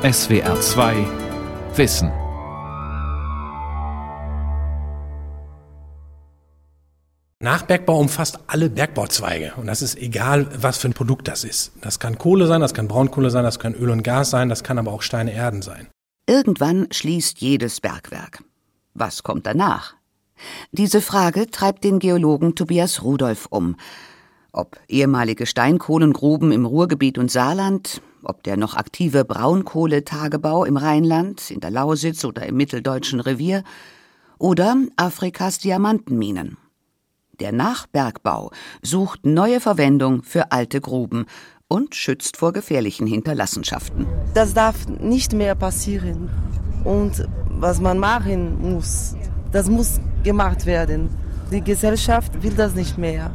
SWR 2 Wissen. Nachbergbau umfasst alle Bergbauzweige und das ist egal, was für ein Produkt das ist. Das kann Kohle sein, das kann Braunkohle sein, das kann Öl und Gas sein, das kann aber auch Steine Erden sein. Irgendwann schließt jedes Bergwerk. Was kommt danach? Diese Frage treibt den Geologen Tobias Rudolph um. Ob ehemalige Steinkohlengruben im Ruhrgebiet und Saarland, ob der noch aktive Braunkohletagebau im Rheinland, in der Lausitz oder im mitteldeutschen Revier oder Afrikas Diamantenminen. Der Nachbergbau sucht neue Verwendung für alte Gruben und schützt vor gefährlichen Hinterlassenschaften. Das darf nicht mehr passieren. Und was man machen muss, das muss gemacht werden. Die Gesellschaft will das nicht mehr.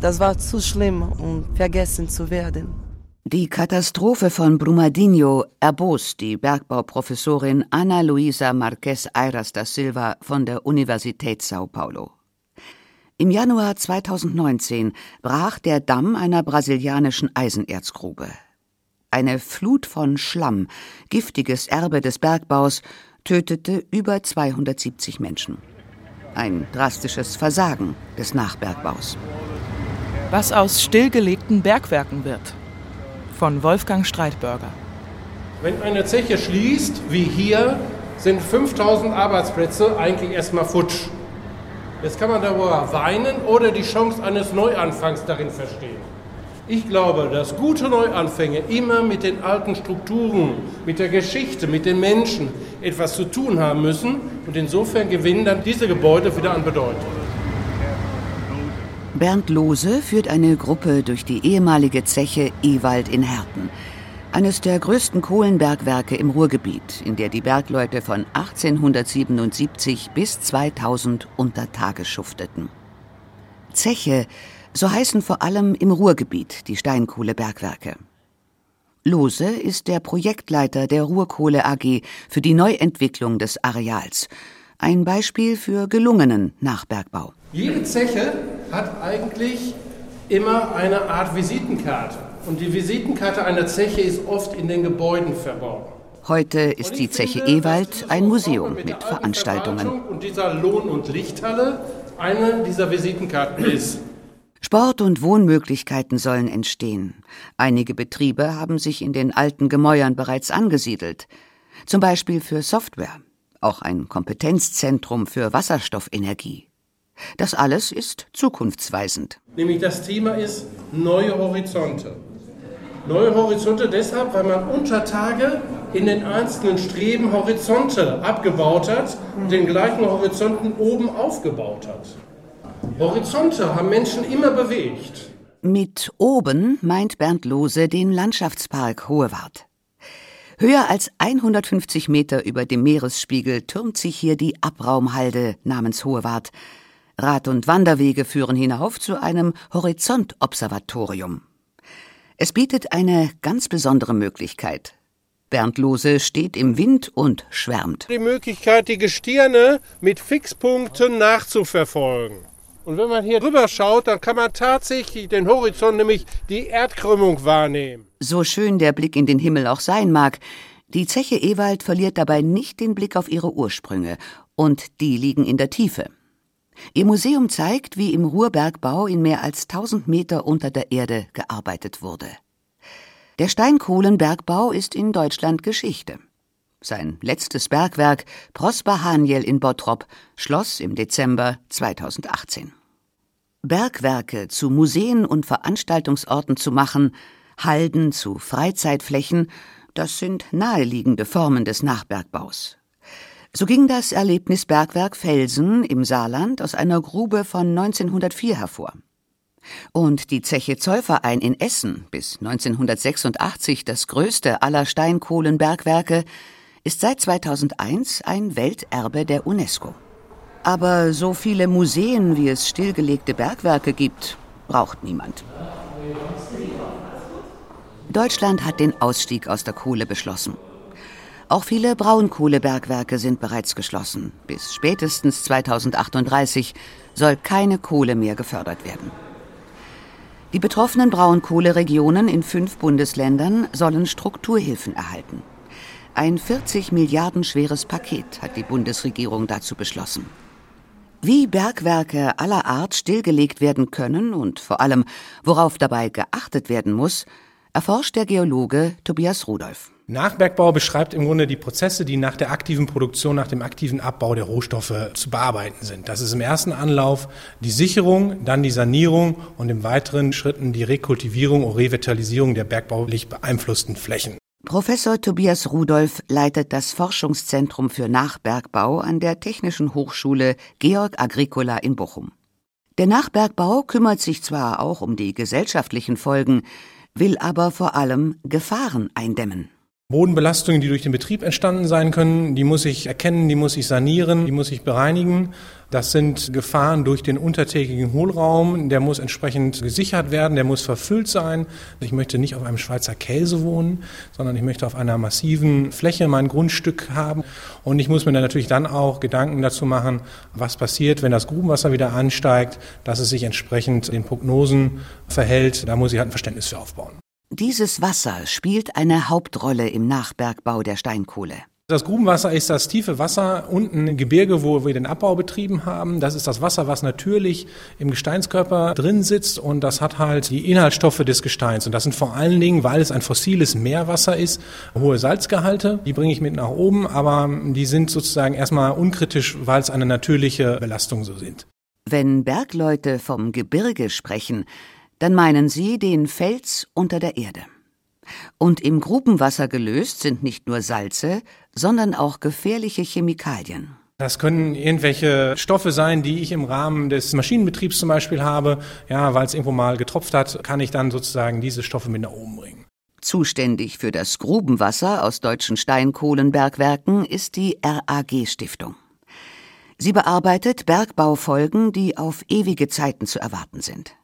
Das war zu schlimm, um vergessen zu werden. Die Katastrophe von Brumadinho erbost die Bergbauprofessorin Ana Luisa Marquez Ayras da Silva von der Universität Sao Paulo. Im Januar 2019 brach der Damm einer brasilianischen Eisenerzgrube. Eine Flut von Schlamm, giftiges Erbe des Bergbaus, tötete über 270 Menschen. Ein drastisches Versagen des Nachbergbaus. Was aus stillgelegten Bergwerken wird. Von Wolfgang Streitbürger. Wenn eine Zeche schließt, wie hier, sind 5000 Arbeitsplätze eigentlich erstmal futsch. Jetzt kann man darüber weinen oder die Chance eines Neuanfangs darin verstehen. Ich glaube, dass gute Neuanfänge immer mit den alten Strukturen, mit der Geschichte, mit den Menschen etwas zu tun haben müssen und insofern gewinnen dann diese Gebäude wieder an Bedeutung. Bernd Lose führt eine Gruppe durch die ehemalige Zeche Ewald in Herten eines der größten Kohlenbergwerke im Ruhrgebiet, in der die Bergleute von 1877 bis 2000 unter Tage schufteten. Zeche, so heißen vor allem im Ruhrgebiet die Steinkohlebergwerke. Lose ist der Projektleiter der Ruhrkohle AG für die Neuentwicklung des Areals. Ein Beispiel für gelungenen Nachbergbau. Jede Zeche hat eigentlich immer eine Art Visitenkarte. Und die Visitenkarte einer Zeche ist oft in den Gebäuden verborgen. Heute ist die Zeche Ewald ein Museum mit Veranstaltungen. Und dieser Lohn- und Lichthalle eine dieser Visitenkarten ist. Sport- und Wohnmöglichkeiten sollen entstehen. Einige Betriebe haben sich in den alten Gemäuern bereits angesiedelt. Zum Beispiel für Software. Auch ein Kompetenzzentrum für Wasserstoffenergie. Das alles ist zukunftsweisend. Nämlich das Thema ist neue Horizonte. Neue Horizonte deshalb, weil man unter Tage in den einzelnen Streben Horizonte abgebaut hat und den gleichen Horizonten oben aufgebaut hat. Horizonte haben Menschen immer bewegt. Mit oben meint Bernd Lose den Landschaftspark Hohewart. Höher als 150 Meter über dem Meeresspiegel türmt sich hier die Abraumhalde namens Hohewart. Rad- und Wanderwege führen hinauf zu einem Horizontobservatorium. Es bietet eine ganz besondere Möglichkeit. Bernd Lose steht im Wind und schwärmt. Die Möglichkeit, die Gestirne mit Fixpunkten nachzuverfolgen. Und wenn man hier drüber schaut, dann kann man tatsächlich den Horizont, nämlich die Erdkrümmung wahrnehmen. So schön der Blick in den Himmel auch sein mag, die Zeche Ewald verliert dabei nicht den Blick auf ihre Ursprünge, und die liegen in der Tiefe. Ihr Museum zeigt, wie im Ruhrbergbau in mehr als 1000 Meter unter der Erde gearbeitet wurde. Der Steinkohlenbergbau ist in Deutschland Geschichte. Sein letztes Bergwerk, Prosper Haniel in Bottrop, schloss im Dezember 2018. Bergwerke zu Museen und Veranstaltungsorten zu machen, Halden zu Freizeitflächen, das sind naheliegende Formen des Nachbergbaus. So ging das Erlebnisbergwerk Felsen im Saarland aus einer Grube von 1904 hervor. Und die Zeche Zollverein in Essen, bis 1986 das größte aller Steinkohlenbergwerke, ist seit 2001 ein Welterbe der UNESCO. Aber so viele Museen, wie es stillgelegte Bergwerke gibt, braucht niemand. Deutschland hat den Ausstieg aus der Kohle beschlossen. Auch viele Braunkohlebergwerke sind bereits geschlossen. Bis spätestens 2038 soll keine Kohle mehr gefördert werden. Die betroffenen Braunkohleregionen in fünf Bundesländern sollen Strukturhilfen erhalten. Ein 40 Milliarden schweres Paket hat die Bundesregierung dazu beschlossen. Wie Bergwerke aller Art stillgelegt werden können und vor allem, worauf dabei geachtet werden muss, erforscht der Geologe Tobias Rudolph. Nachbergbau beschreibt im Grunde die Prozesse, die nach der aktiven Produktion, nach dem aktiven Abbau der Rohstoffe zu bearbeiten sind. Das ist im ersten Anlauf die Sicherung, dann die Sanierung und im weiteren Schritten die Rekultivierung und Revitalisierung der bergbaulich beeinflussten Flächen. Professor Tobias Rudolph leitet das Forschungszentrum für Nachbergbau an der Technischen Hochschule Georg Agricola in Bochum. Der Nachbergbau kümmert sich zwar auch um die gesellschaftlichen Folgen, will aber vor allem Gefahren eindämmen. Bodenbelastungen, die durch den Betrieb entstanden sein können, die muss ich erkennen, die muss ich sanieren, die muss ich bereinigen. Das sind Gefahren durch den untertägigen Hohlraum, der muss entsprechend gesichert werden, der muss verfüllt sein. Ich möchte nicht auf einem Schweizer Käse wohnen, sondern ich möchte auf einer massiven Fläche mein Grundstück haben. Und ich muss mir dann natürlich dann auch Gedanken dazu machen, was passiert, wenn das Grubenwasser wieder ansteigt, dass es sich entsprechend den Prognosen verhält. Da muss ich halt ein Verständnis für aufbauen. Dieses Wasser spielt eine Hauptrolle im Nachbergbau der Steinkohle. Das Grubenwasser ist das tiefe Wasser unten im Gebirge, wo wir den Abbau betrieben haben. Das ist das Wasser, was natürlich im Gesteinskörper drin sitzt und das hat halt die Inhaltsstoffe des Gesteins. Und das sind vor allen Dingen, weil es ein fossiles Meerwasser ist, hohe Salzgehalte. Die bringe ich mit nach oben, aber die sind sozusagen erstmal unkritisch, weil es eine natürliche Belastung so sind. Wenn Bergleute vom Gebirge sprechen, dann meinen sie den Fels unter der Erde. Und im Grubenwasser gelöst sind nicht nur Salze, sondern auch gefährliche Chemikalien. Das können irgendwelche Stoffe sein, die ich im Rahmen des Maschinenbetriebs zum Beispiel habe. Ja, weil es irgendwo mal getropft hat, kann ich dann sozusagen diese Stoffe mit nach oben bringen. Zuständig für das Grubenwasser aus deutschen Steinkohlenbergwerken ist die RAG Stiftung. Sie bearbeitet Bergbaufolgen, die auf ewige Zeiten zu erwarten sind.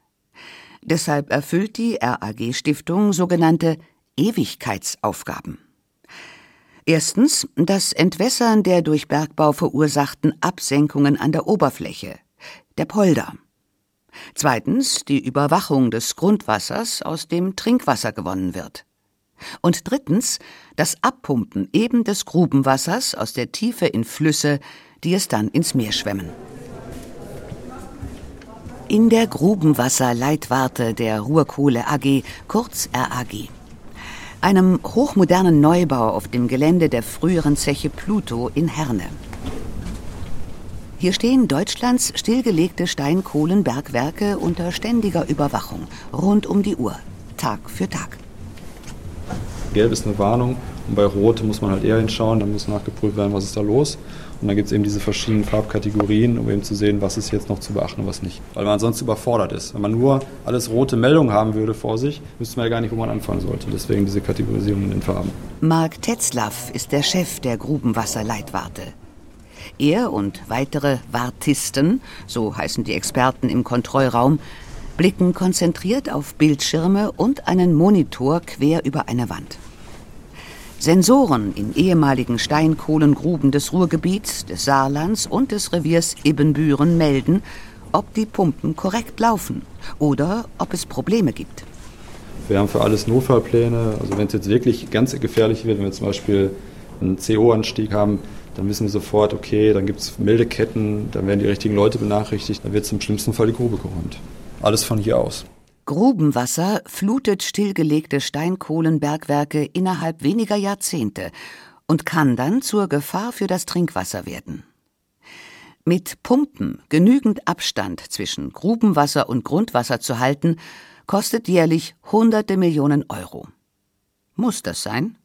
Deshalb erfüllt die RAG Stiftung sogenannte Ewigkeitsaufgaben. Erstens das Entwässern der durch Bergbau verursachten Absenkungen an der Oberfläche, der Polder. Zweitens die Überwachung des Grundwassers, aus dem Trinkwasser gewonnen wird. Und drittens das Abpumpen eben des Grubenwassers aus der Tiefe in Flüsse, die es dann ins Meer schwemmen in der Grubenwasserleitwarte der Ruhrkohle AG, kurz RAG. Einem hochmodernen Neubau auf dem Gelände der früheren Zeche Pluto in Herne. Hier stehen Deutschlands stillgelegte Steinkohlenbergwerke unter ständiger Überwachung, rund um die Uhr, Tag für Tag. Gelb ist eine Warnung und bei Rot muss man halt eher hinschauen, dann muss nachgeprüft werden, was ist da los. Und dann gibt es eben diese verschiedenen Farbkategorien, um eben zu sehen, was ist jetzt noch zu beachten und was nicht. Weil man sonst überfordert ist. Wenn man nur alles rote Meldungen haben würde vor sich, wüsste man ja gar nicht, wo man anfangen sollte. Deswegen diese Kategorisierung in den Farben. Mark Tetzlaff ist der Chef der Grubenwasserleitwarte. Er und weitere Wartisten, so heißen die Experten im Kontrollraum, blicken konzentriert auf Bildschirme und einen Monitor quer über eine Wand. Sensoren in ehemaligen Steinkohlengruben des Ruhrgebiets, des Saarlands und des Reviers Ibbenbüren melden, ob die Pumpen korrekt laufen oder ob es Probleme gibt. Wir haben für alles Notfallpläne. Also wenn es jetzt wirklich ganz gefährlich wird, wenn wir zum Beispiel einen CO-Anstieg haben, dann wissen wir sofort, okay, dann gibt es Meldeketten, dann werden die richtigen Leute benachrichtigt, dann wird im schlimmsten Fall die Grube geräumt. Alles von hier aus. Grubenwasser flutet stillgelegte Steinkohlenbergwerke innerhalb weniger Jahrzehnte und kann dann zur Gefahr für das Trinkwasser werden. Mit Pumpen genügend Abstand zwischen Grubenwasser und Grundwasser zu halten, kostet jährlich hunderte Millionen Euro. Muss das sein?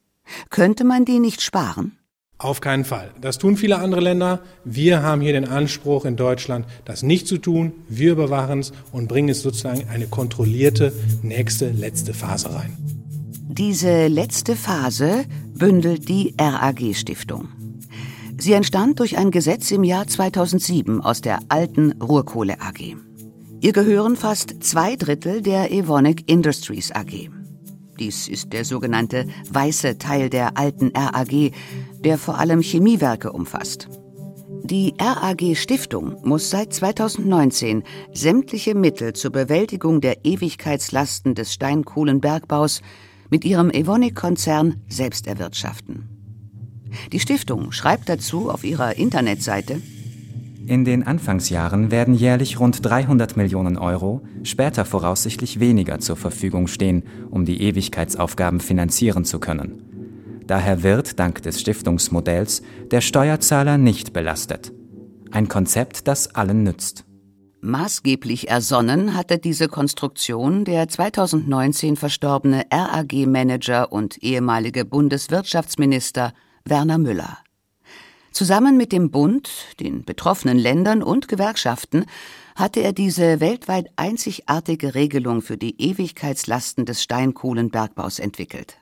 Könnte man die nicht sparen? Auf keinen Fall. Das tun viele andere Länder. Wir haben hier den Anspruch in Deutschland, das nicht zu tun. Wir überwachen es und bringen es sozusagen eine kontrollierte nächste, letzte Phase rein. Diese letzte Phase bündelt die RAG Stiftung. Sie entstand durch ein Gesetz im Jahr 2007 aus der alten Ruhrkohle AG. Ihr gehören fast zwei Drittel der Evonik Industries AG. Dies ist der sogenannte weiße Teil der alten RAG, der vor allem Chemiewerke umfasst. Die RAG Stiftung muss seit 2019 sämtliche Mittel zur Bewältigung der Ewigkeitslasten des Steinkohlenbergbaus mit ihrem Evonik-Konzern selbst erwirtschaften. Die Stiftung schreibt dazu auf ihrer Internetseite, in den Anfangsjahren werden jährlich rund 300 Millionen Euro, später voraussichtlich weniger zur Verfügung stehen, um die Ewigkeitsaufgaben finanzieren zu können. Daher wird, dank des Stiftungsmodells, der Steuerzahler nicht belastet. Ein Konzept, das allen nützt. Maßgeblich ersonnen hatte diese Konstruktion der 2019 verstorbene RAG-Manager und ehemalige Bundeswirtschaftsminister Werner Müller. Zusammen mit dem Bund, den betroffenen Ländern und Gewerkschaften hatte er diese weltweit einzigartige Regelung für die Ewigkeitslasten des Steinkohlenbergbaus entwickelt.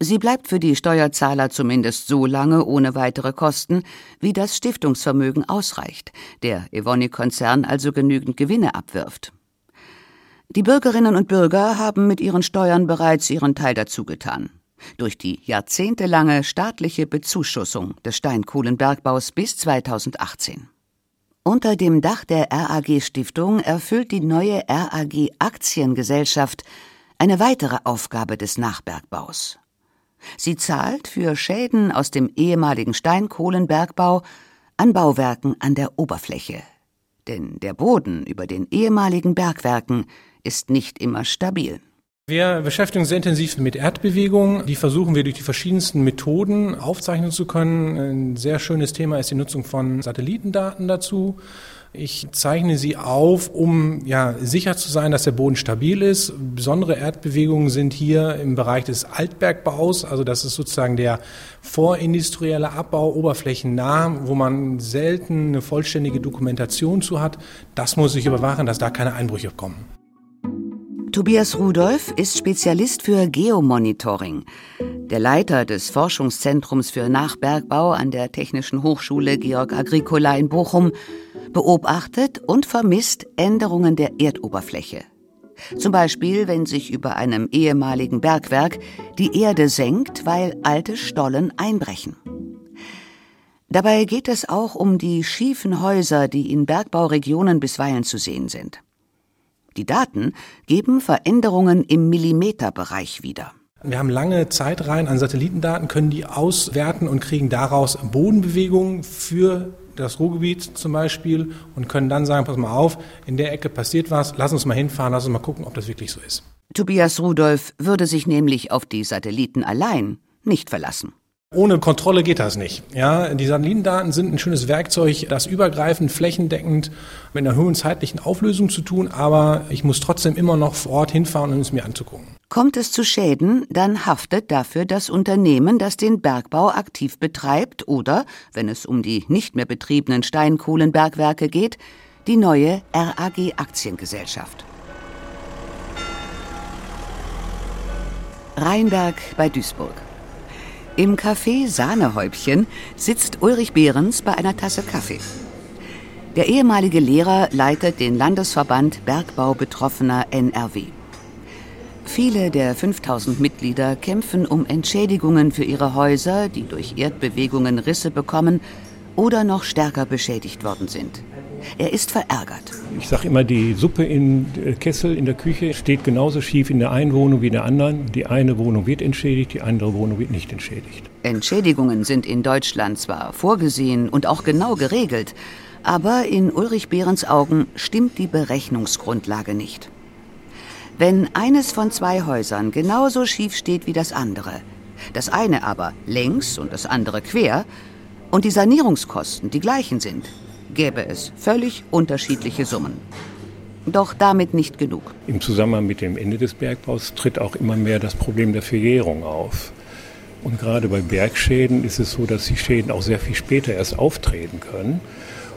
Sie bleibt für die Steuerzahler zumindest so lange ohne weitere Kosten, wie das Stiftungsvermögen ausreicht, der Evonik-Konzern also genügend Gewinne abwirft. Die Bürgerinnen und Bürger haben mit ihren Steuern bereits ihren Teil dazu getan durch die jahrzehntelange staatliche Bezuschussung des Steinkohlenbergbaus bis 2018. Unter dem Dach der RAG Stiftung erfüllt die neue RAG Aktiengesellschaft eine weitere Aufgabe des Nachbergbaus. Sie zahlt für Schäden aus dem ehemaligen Steinkohlenbergbau an Bauwerken an der Oberfläche. Denn der Boden über den ehemaligen Bergwerken ist nicht immer stabil. Wir beschäftigen uns sehr intensiv mit Erdbewegungen. Die versuchen wir durch die verschiedensten Methoden aufzeichnen zu können. Ein sehr schönes Thema ist die Nutzung von Satellitendaten dazu. Ich zeichne sie auf, um ja, sicher zu sein, dass der Boden stabil ist. Besondere Erdbewegungen sind hier im Bereich des Altbergbaus, also das ist sozusagen der vorindustrielle Abbau oberflächennah, wo man selten eine vollständige Dokumentation zu hat. Das muss ich überwachen, dass da keine Einbrüche kommen. Tobias Rudolph ist Spezialist für Geomonitoring. Der Leiter des Forschungszentrums für Nachbergbau an der Technischen Hochschule Georg Agricola in Bochum beobachtet und vermisst Änderungen der Erdoberfläche. Zum Beispiel, wenn sich über einem ehemaligen Bergwerk die Erde senkt, weil alte Stollen einbrechen. Dabei geht es auch um die schiefen Häuser, die in Bergbauregionen bisweilen zu sehen sind. Die Daten geben Veränderungen im Millimeterbereich wieder. Wir haben lange Zeitreihen an Satellitendaten, können die auswerten und kriegen daraus Bodenbewegungen für das Ruhrgebiet zum Beispiel und können dann sagen, pass mal auf, in der Ecke passiert was, lass uns mal hinfahren, lass uns mal gucken, ob das wirklich so ist. Tobias Rudolph würde sich nämlich auf die Satelliten allein nicht verlassen. Ohne Kontrolle geht das nicht. Ja, die Satellitendaten sind ein schönes Werkzeug, das übergreifend, flächendeckend mit einer hohen zeitlichen Auflösung zu tun, aber ich muss trotzdem immer noch vor Ort hinfahren, um es mir anzugucken. Kommt es zu Schäden, dann haftet dafür das Unternehmen, das den Bergbau aktiv betreibt oder, wenn es um die nicht mehr betriebenen Steinkohlenbergwerke geht, die neue RAG Aktiengesellschaft. Rheinberg bei Duisburg. Im Café Sahnehäubchen sitzt Ulrich Behrens bei einer Tasse Kaffee. Der ehemalige Lehrer leitet den Landesverband Bergbau Betroffener NRW. Viele der 5000 Mitglieder kämpfen um Entschädigungen für ihre Häuser, die durch Erdbewegungen Risse bekommen oder noch stärker beschädigt worden sind. Er ist verärgert. Ich sage immer, die Suppe in äh, Kessel in der Küche steht genauso schief in der einen Wohnung wie in der anderen. Die eine Wohnung wird entschädigt, die andere Wohnung wird nicht entschädigt. Entschädigungen sind in Deutschland zwar vorgesehen und auch genau geregelt, aber in Ulrich Behrens Augen stimmt die Berechnungsgrundlage nicht. Wenn eines von zwei Häusern genauso schief steht wie das andere, das eine aber längs und das andere quer, und die Sanierungskosten die gleichen sind, gäbe es völlig unterschiedliche Summen. Doch damit nicht genug. Im Zusammenhang mit dem Ende des Bergbaus tritt auch immer mehr das Problem der Verjährung auf. Und gerade bei Bergschäden ist es so, dass die Schäden auch sehr viel später erst auftreten können.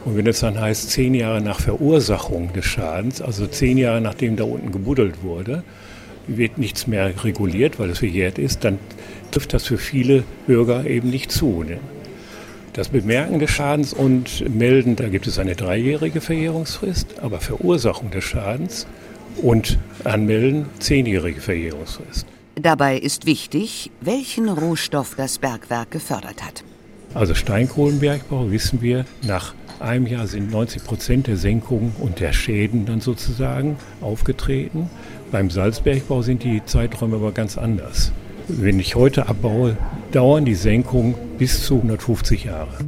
Und wenn es dann heißt, zehn Jahre nach Verursachung des Schadens, also zehn Jahre nachdem da unten gebuddelt wurde, wird nichts mehr reguliert, weil es verjährt ist, dann trifft das für viele Bürger eben nicht zu. Ne? Das Bemerken des Schadens und Melden, da gibt es eine dreijährige Verjährungsfrist, aber Verursachung des Schadens und Anmelden zehnjährige Verjährungsfrist. Dabei ist wichtig, welchen Rohstoff das Bergwerk gefördert hat. Also Steinkohlenbergbau wissen wir, nach einem Jahr sind 90 Prozent der Senkungen und der Schäden dann sozusagen aufgetreten. Beim Salzbergbau sind die Zeiträume aber ganz anders. Wenn ich heute abbaue, dauern die Senkungen bis zu 150 Jahre.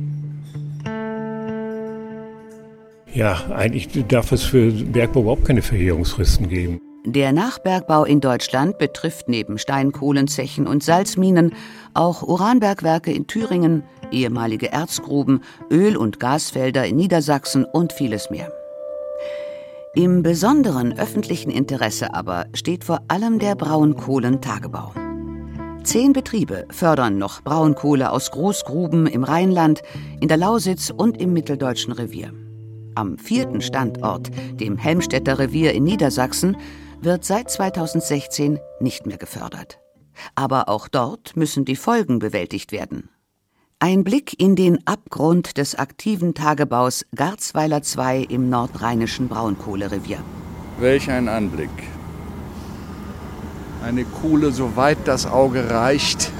Ja, eigentlich darf es für Bergbau überhaupt keine Verjährungsfristen geben. Der Nachbergbau in Deutschland betrifft neben Steinkohlenzechen und Salzminen auch Uranbergwerke in Thüringen, ehemalige Erzgruben, Öl- und Gasfelder in Niedersachsen und vieles mehr. Im besonderen öffentlichen Interesse aber steht vor allem der Braunkohlentagebau. Zehn Betriebe fördern noch Braunkohle aus Großgruben im Rheinland, in der Lausitz und im Mitteldeutschen Revier. Am vierten Standort, dem Helmstädter Revier in Niedersachsen, wird seit 2016 nicht mehr gefördert. Aber auch dort müssen die Folgen bewältigt werden. Ein Blick in den Abgrund des aktiven Tagebaus Garzweiler II im nordrheinischen Braunkohlerevier. Welch ein Anblick. Eine Kohle, soweit das Auge reicht.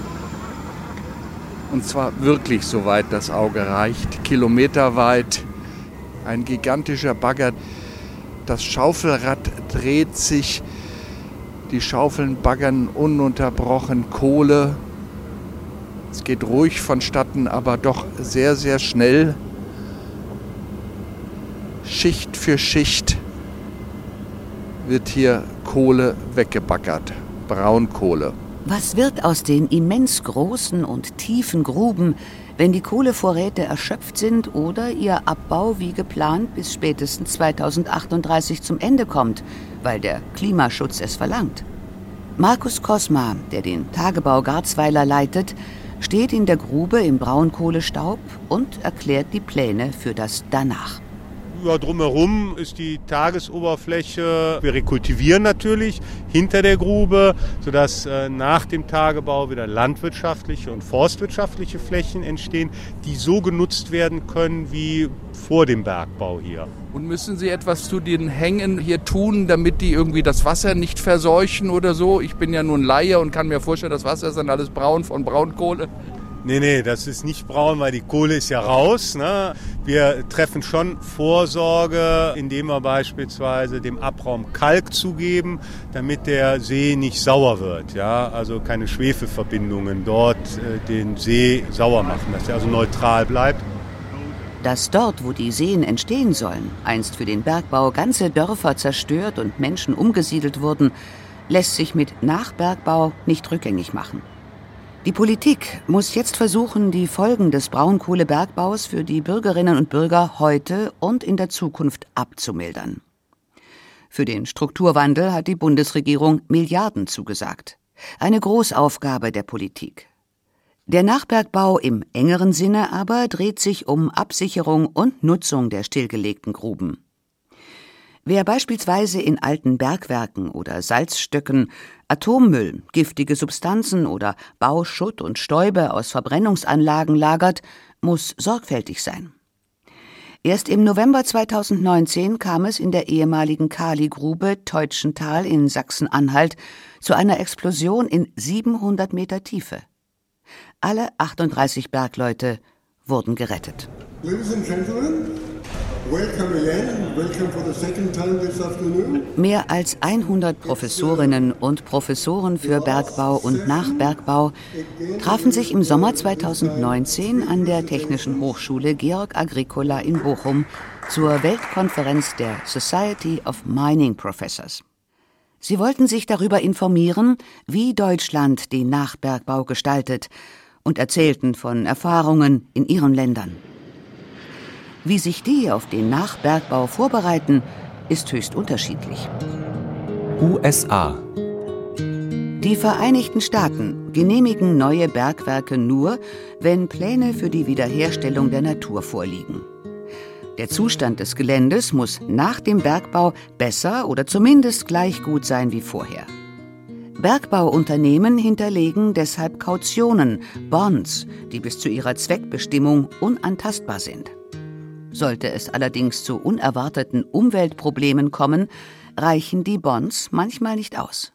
Und zwar wirklich soweit das Auge reicht, kilometerweit. Ein gigantischer Bagger, das Schaufelrad dreht sich, die Schaufeln baggern ununterbrochen Kohle. Es geht ruhig vonstatten, aber doch sehr, sehr schnell. Schicht für Schicht wird hier Kohle weggebaggert, Braunkohle. Was wird aus den immens großen und tiefen Gruben, wenn die Kohlevorräte erschöpft sind oder ihr Abbau wie geplant bis spätestens 2038 zum Ende kommt, weil der Klimaschutz es verlangt. Markus Kosma, der den Tagebau Garzweiler leitet, steht in der Grube im Braunkohlestaub und erklärt die Pläne für das Danach. Ja, drumherum ist die Tagesoberfläche. Wir rekultivieren natürlich hinter der Grube, sodass äh, nach dem Tagebau wieder landwirtschaftliche und forstwirtschaftliche Flächen entstehen, die so genutzt werden können wie vor dem Bergbau hier. Und müssen Sie etwas zu den Hängen hier tun, damit die irgendwie das Wasser nicht verseuchen oder so? Ich bin ja nur ein Laie und kann mir vorstellen, das Wasser ist dann alles braun von Braunkohle. Nee, nee, das ist nicht braun, weil die Kohle ist ja raus. Ne? Wir treffen schon Vorsorge, indem wir beispielsweise dem Abraum Kalk zugeben, damit der See nicht sauer wird. Ja? Also keine Schwefelverbindungen dort äh, den See sauer machen, dass er also neutral bleibt. Dass dort, wo die Seen entstehen sollen, einst für den Bergbau ganze Dörfer zerstört und Menschen umgesiedelt wurden, lässt sich mit Nachbergbau nicht rückgängig machen. Die Politik muss jetzt versuchen, die Folgen des Braunkohlebergbaus für die Bürgerinnen und Bürger heute und in der Zukunft abzumildern. Für den Strukturwandel hat die Bundesregierung Milliarden zugesagt. Eine Großaufgabe der Politik. Der Nachbergbau im engeren Sinne aber dreht sich um Absicherung und Nutzung der stillgelegten Gruben. Wer beispielsweise in alten Bergwerken oder Salzstöcken Atommüll, giftige Substanzen oder Bauschutt und Stäube aus Verbrennungsanlagen lagert, muss sorgfältig sein. Erst im November 2019 kam es in der ehemaligen Kaligrube Teutschental in Sachsen-Anhalt zu einer Explosion in 700 Meter Tiefe. Alle 38 Bergleute wurden gerettet. Ladies and Gentlemen, Mehr als 100 Professorinnen und Professoren für Bergbau und Nachbergbau trafen sich im Sommer 2019 an der Technischen Hochschule Georg Agricola in Bochum zur Weltkonferenz der Society of Mining Professors. Sie wollten sich darüber informieren, wie Deutschland den Nachbergbau gestaltet und erzählten von Erfahrungen in ihren Ländern. Wie sich die auf den Nachbergbau vorbereiten, ist höchst unterschiedlich. USA Die Vereinigten Staaten genehmigen neue Bergwerke nur, wenn Pläne für die Wiederherstellung der Natur vorliegen. Der Zustand des Geländes muss nach dem Bergbau besser oder zumindest gleich gut sein wie vorher. Bergbauunternehmen hinterlegen deshalb Kautionen, Bonds, die bis zu ihrer Zweckbestimmung unantastbar sind. Sollte es allerdings zu unerwarteten Umweltproblemen kommen, reichen die Bonds manchmal nicht aus.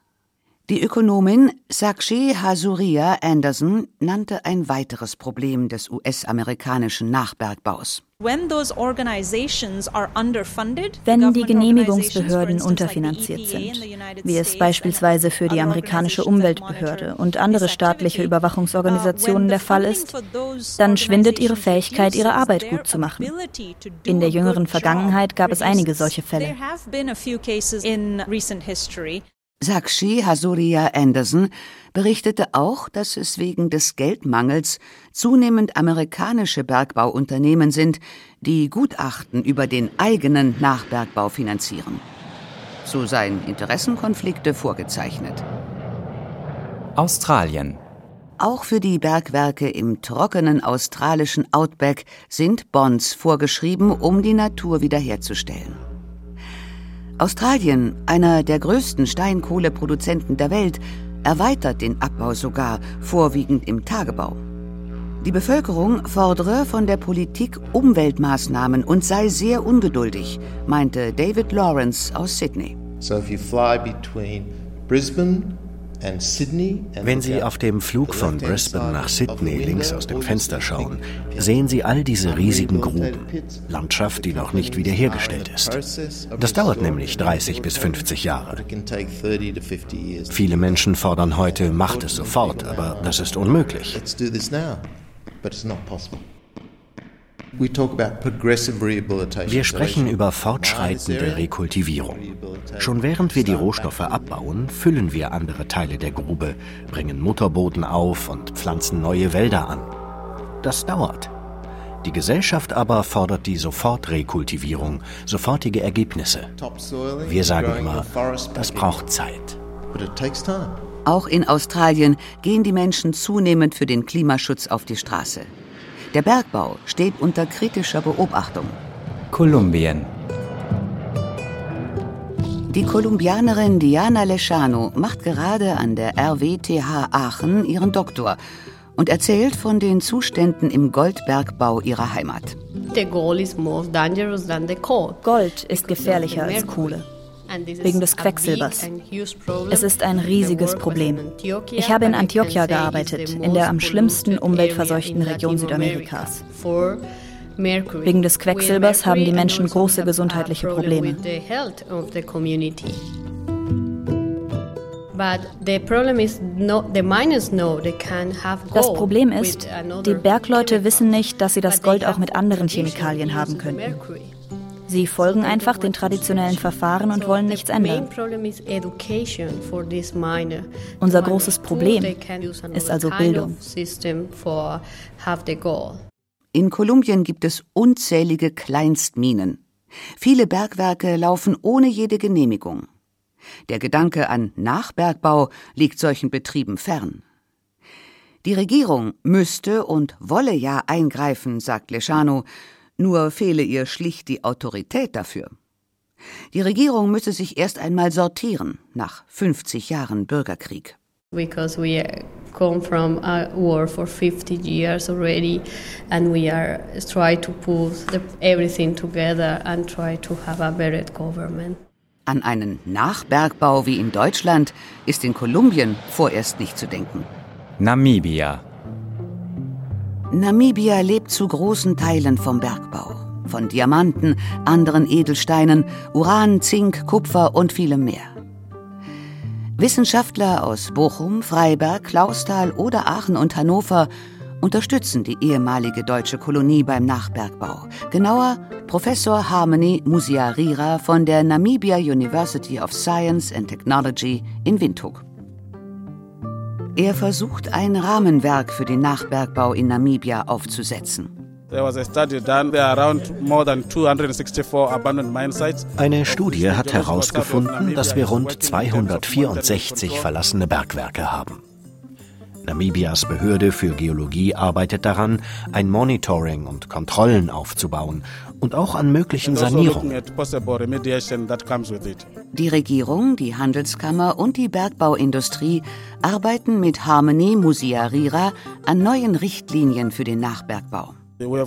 Die Ökonomin Sakshi Hasuria Anderson nannte ein weiteres Problem des US-amerikanischen Nachbergbaus. Wenn die Genehmigungsbehörden unterfinanziert sind, wie es beispielsweise für die amerikanische Umweltbehörde und andere staatliche Überwachungsorganisationen der Fall ist, dann schwindet ihre Fähigkeit, ihre Arbeit gut zu machen. In der jüngeren Vergangenheit gab es einige solche Fälle. Sakshi Hasuria Anderson berichtete auch, dass es wegen des Geldmangels zunehmend amerikanische Bergbauunternehmen sind, die Gutachten über den eigenen Nachbergbau finanzieren. So seien Interessenkonflikte vorgezeichnet. Australien. Auch für die Bergwerke im trockenen australischen Outback sind Bonds vorgeschrieben, um die Natur wiederherzustellen. Australien, einer der größten Steinkohleproduzenten der Welt, erweitert den Abbau sogar, vorwiegend im Tagebau. Die Bevölkerung fordere von der Politik Umweltmaßnahmen und sei sehr ungeduldig, meinte David Lawrence aus Sydney. So if you fly between Brisbane wenn Sie auf dem Flug von Brisbane nach Sydney links aus dem Fenster schauen, sehen Sie all diese riesigen Gruben, Landschaft, die noch nicht wiederhergestellt ist. Das dauert nämlich 30 bis 50 Jahre. Viele Menschen fordern heute, macht es sofort, aber das ist unmöglich. Wir sprechen über fortschreitende Rekultivierung. Schon während wir die Rohstoffe abbauen, füllen wir andere Teile der Grube, bringen Mutterboden auf und pflanzen neue Wälder an. Das dauert. Die Gesellschaft aber fordert die Sofortrekultivierung, sofortige Ergebnisse. Wir sagen immer, das braucht Zeit. Auch in Australien gehen die Menschen zunehmend für den Klimaschutz auf die Straße. Der Bergbau steht unter kritischer Beobachtung. Kolumbien. Die Kolumbianerin Diana Lechano macht gerade an der RWTH Aachen ihren Doktor und erzählt von den Zuständen im Goldbergbau ihrer Heimat. Gold ist gefährlicher als Kohle wegen des Quecksilbers. Es ist ein riesiges Problem. Ich habe in Antioquia gearbeitet, in der am schlimmsten umweltverseuchten Region Südamerikas. Wegen des Quecksilbers haben die Menschen große gesundheitliche Probleme. Das Problem ist, die Bergleute wissen nicht, dass sie das Gold auch mit anderen Chemikalien haben könnten. Sie folgen einfach den traditionellen Verfahren und wollen nichts ändern. Unser großes Problem ist also Bildung. In Kolumbien gibt es unzählige Kleinstminen. Viele Bergwerke laufen ohne jede Genehmigung. Der Gedanke an Nachbergbau liegt solchen Betrieben fern. Die Regierung müsste und wolle ja eingreifen, sagt Lechano, nur fehle ihr schlicht die Autorität dafür. Die Regierung müsse sich erst einmal sortieren nach 50 Jahren Bürgerkrieg. Because we come from a war for 50 years already and we are try to put the, everything together and try to have a better government. An einen Nachbergbau wie in Deutschland ist in Kolumbien vorerst nicht zu denken. Namibia Namibia lebt zu großen Teilen vom Bergbau. Von Diamanten, anderen Edelsteinen, Uran, Zink, Kupfer und vielem mehr. Wissenschaftler aus Bochum, Freiberg, Klausthal oder Aachen und Hannover unterstützen die ehemalige deutsche Kolonie beim Nachbergbau. Genauer Professor Harmony Musiarira von der Namibia University of Science and Technology in Windhoek. Er versucht, ein Rahmenwerk für den Nachbergbau in Namibia aufzusetzen. Eine Studie hat herausgefunden, dass wir rund 264 verlassene Bergwerke haben. Namibias Behörde für Geologie arbeitet daran, ein Monitoring und Kontrollen aufzubauen und auch an möglichen also Sanierungen. Die Regierung, die Handelskammer und die Bergbauindustrie arbeiten mit Harmony Musiarira an neuen Richtlinien für den Nachbergbau. Wir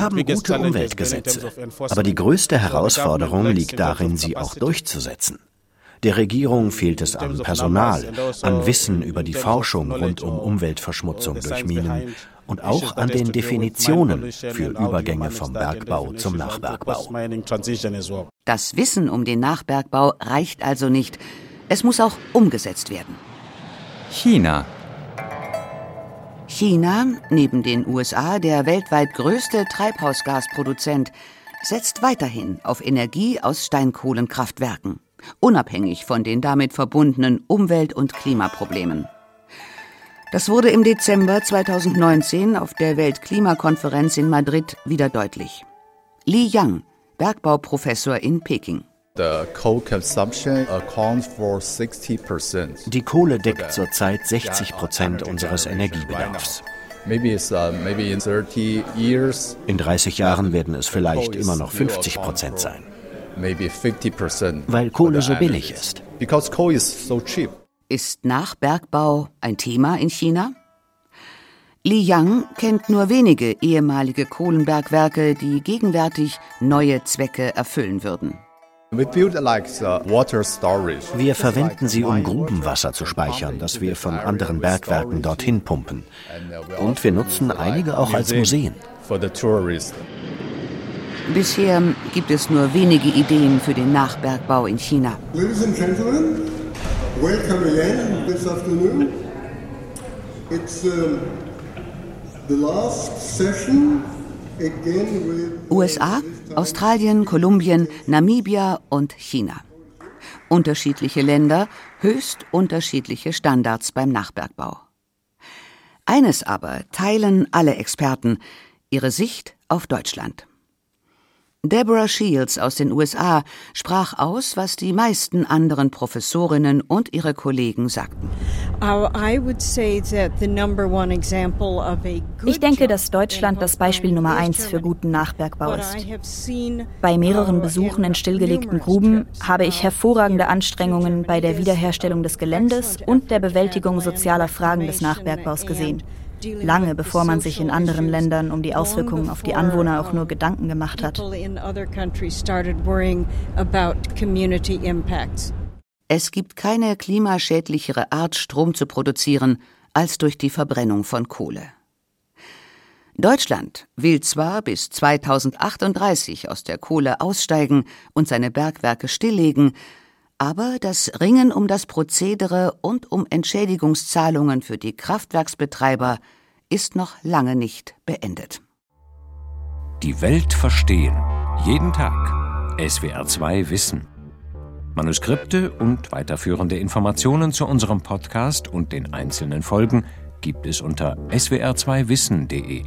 haben gute Umweltgesetze, aber die größte Herausforderung liegt darin, sie auch durchzusetzen. Der Regierung fehlt es an Personal, an Wissen über die Forschung rund um Umweltverschmutzung durch Minen und auch an den Definitionen für Übergänge vom Bergbau zum Nachbergbau. Das Wissen um den Nachbergbau reicht also nicht. Es muss auch umgesetzt werden. China. China, neben den USA der weltweit größte Treibhausgasproduzent, setzt weiterhin auf Energie aus Steinkohlenkraftwerken, unabhängig von den damit verbundenen Umwelt- und Klimaproblemen. Das wurde im Dezember 2019 auf der Weltklimakonferenz in Madrid wieder deutlich. Li Yang, Bergbauprofessor in Peking. Die Kohle deckt zurzeit 60 Prozent unseres Energiebedarfs. In 30 Jahren werden es vielleicht immer noch 50 Prozent sein. Weil Kohle so billig ist. Ist Nachbergbau ein Thema in China? Li Yang kennt nur wenige ehemalige Kohlenbergwerke, die gegenwärtig neue Zwecke erfüllen würden. Wir verwenden sie, um Grubenwasser zu speichern, das wir von anderen Bergwerken dorthin pumpen. Und wir nutzen einige auch als Museen. Bisher gibt es nur wenige Ideen für den Nachbergbau in China. Ladies and gentlemen, welcome again this afternoon. It's uh, the last session again with USA, Australien, Kolumbien, Namibia und China. Unterschiedliche Länder, höchst unterschiedliche Standards beim Nachbergbau. Eines aber teilen alle Experten, ihre Sicht auf Deutschland. Deborah Shields aus den USA sprach aus, was die meisten anderen Professorinnen und ihre Kollegen sagten. Ich denke, dass Deutschland das Beispiel Nummer eins für guten Nachbergbau ist. Bei mehreren Besuchen in stillgelegten Gruben habe ich hervorragende Anstrengungen bei der Wiederherstellung des Geländes und der Bewältigung sozialer Fragen des Nachbergbaus gesehen lange bevor man sich in anderen Ländern um die Auswirkungen auf die Anwohner auch nur Gedanken gemacht hat. Es gibt keine klimaschädlichere Art, Strom zu produzieren, als durch die Verbrennung von Kohle. Deutschland will zwar bis 2038 aus der Kohle aussteigen und seine Bergwerke stilllegen, aber das Ringen um das Prozedere und um Entschädigungszahlungen für die Kraftwerksbetreiber ist noch lange nicht beendet. Die Welt verstehen. Jeden Tag. SWR2 Wissen. Manuskripte und weiterführende Informationen zu unserem Podcast und den einzelnen Folgen gibt es unter swr2wissen.de.